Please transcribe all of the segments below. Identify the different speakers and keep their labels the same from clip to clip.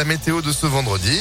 Speaker 1: la météo de ce vendredi.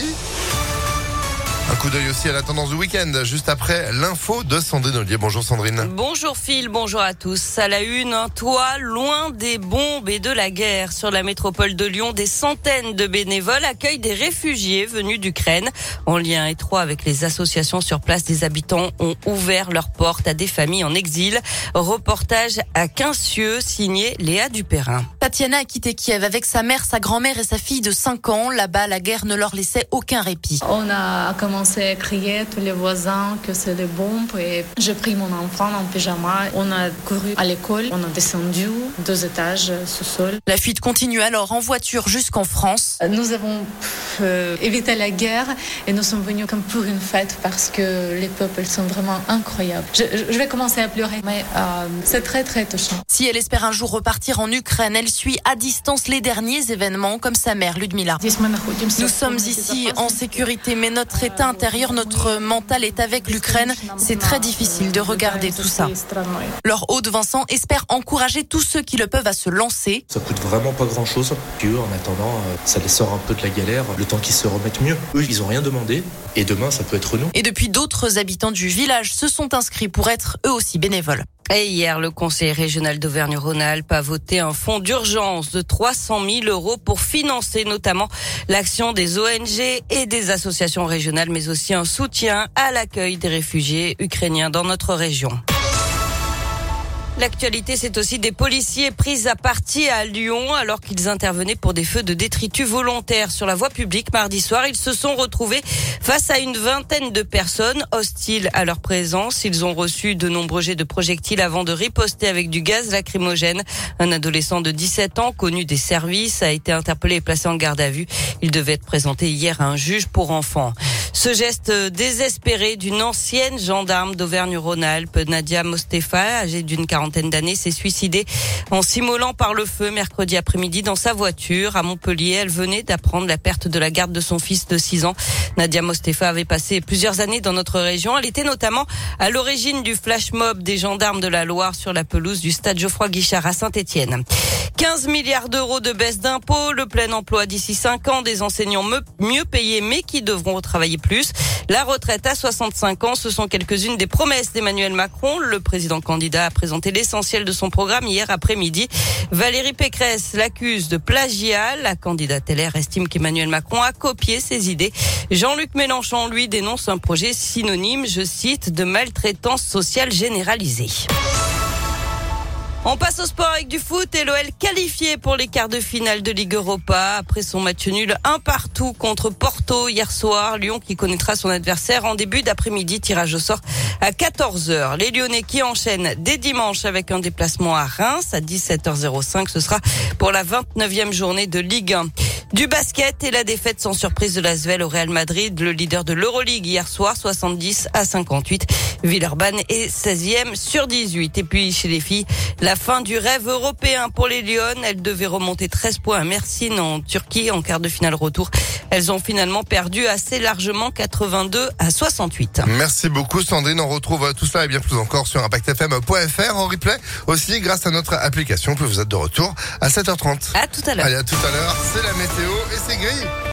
Speaker 1: Un coup d'œil aussi à la tendance du week-end, juste après l'info de Sandrine Ollier. Bonjour Sandrine.
Speaker 2: Bonjour Phil, bonjour à tous. À la une, un toit loin des bombes et de la guerre. Sur la métropole de Lyon, des centaines de bénévoles accueillent des réfugiés venus d'Ukraine. En lien étroit avec les associations sur place, des habitants ont ouvert leurs portes à des familles en exil. Reportage à Quincieux, signé Léa Dupérin.
Speaker 3: Tatiana a quitté Kiev avec sa mère, sa grand-mère et sa fille de 5 ans. Là-bas, la guerre ne leur laissait aucun répit.
Speaker 4: On a commencé commencé à crier tous les voisins que c'est des bombes et j'ai pris mon enfant en pyjama. On a couru à l'école, on a descendu deux étages sous-sol.
Speaker 3: La fuite continue alors en voiture jusqu'en France.
Speaker 4: Nous avons euh, évité la guerre et nous sommes venus comme pour une fête parce que les peuples sont vraiment incroyables. Je, je vais commencer à pleurer, mais euh, c'est très très touchant.
Speaker 3: Si elle espère un jour repartir en Ukraine, elle suit à distance les derniers événements comme sa mère Ludmila. Nous sommes ici en sécurité, mais notre état intérieur, notre mental est avec l'Ukraine. C'est très difficile de regarder tout ça. Leur Haute Vincent espère encourager tous ceux qui le peuvent à se lancer.
Speaker 5: Ça coûte vraiment pas grand chose. En attendant, euh, ça les sort un peu de la galère, le temps qu'ils se remettent mieux. Eux, ils ont rien demandé. Et demain, ça peut être nous.
Speaker 3: Et depuis, d'autres habitants du village se sont inscrits pour être eux aussi bénévoles.
Speaker 2: Et hier, le Conseil régional d'Auvergne-Rhône-Alpes a voté un fonds d'urgence de 300 000 euros pour financer notamment l'action des ONG et des associations régionales, mais aussi un soutien à l'accueil des réfugiés ukrainiens dans notre région. L'actualité, c'est aussi des policiers pris à partie à Lyon alors qu'ils intervenaient pour des feux de détritus volontaires sur la voie publique mardi soir. Ils se sont retrouvés face à une vingtaine de personnes hostiles à leur présence. Ils ont reçu de nombreux jets de projectiles avant de riposter avec du gaz lacrymogène. Un adolescent de 17 ans, connu des services, a été interpellé et placé en garde à vue. Il devait être présenté hier à un juge pour enfants. Ce geste désespéré d'une ancienne gendarme d'Auvergne-Rhône-Alpes, Nadia Mostefa, âgée d'une quarantaine d'années, s'est suicidée en s'immolant par le feu mercredi après-midi dans sa voiture à Montpellier. Elle venait d'apprendre la perte de la garde de son fils de 6 ans. Nadia Mostefa avait passé plusieurs années dans notre région. Elle était notamment à l'origine du flash mob des gendarmes de la Loire sur la pelouse du stade Geoffroy Guichard à Saint-Étienne. 15 milliards d'euros de baisse d'impôts, le plein emploi d'ici 5 ans, des enseignants mieux payés mais qui devront travailler plus. La retraite à 65 ans, ce sont quelques-unes des promesses d'Emmanuel Macron. Le président candidat a présenté l'essentiel de son programme hier après-midi. Valérie Pécresse l'accuse de plagiat. La candidate LR estime qu'Emmanuel Macron a copié ses idées. Jean-Luc Mélenchon, lui, dénonce un projet synonyme, je cite, de maltraitance sociale généralisée. On passe au sport avec du foot et l'OL qualifié pour les quarts de finale de Ligue Europa après son match nul un partout contre Porto hier soir. Lyon qui connaîtra son adversaire en début d'après-midi, tirage au sort à 14h. Les Lyonnais qui enchaînent dès dimanche avec un déplacement à Reims à 17h05. Ce sera pour la 29e journée de Ligue 1. Du basket et la défaite sans surprise de l'Asvel au Real Madrid, le leader de l'Euroleague hier soir, 70 à 58. Villeurbanne est 16e sur 18. Et puis chez les filles, la fin du rêve européen pour les Lyonnes. Elles devaient remonter 13 points à Mersin en Turquie en quart de finale retour. Elles ont finalement perdu assez largement 82 à 68.
Speaker 1: Merci beaucoup Sandrine. On retrouve tout cela et bien plus encore sur impactfm.fr en replay aussi grâce à notre application. Vous êtes de retour à 7h30.
Speaker 2: À tout à l'heure.
Speaker 1: Allez, à tout à l'heure. C'est la météo et c'est gris.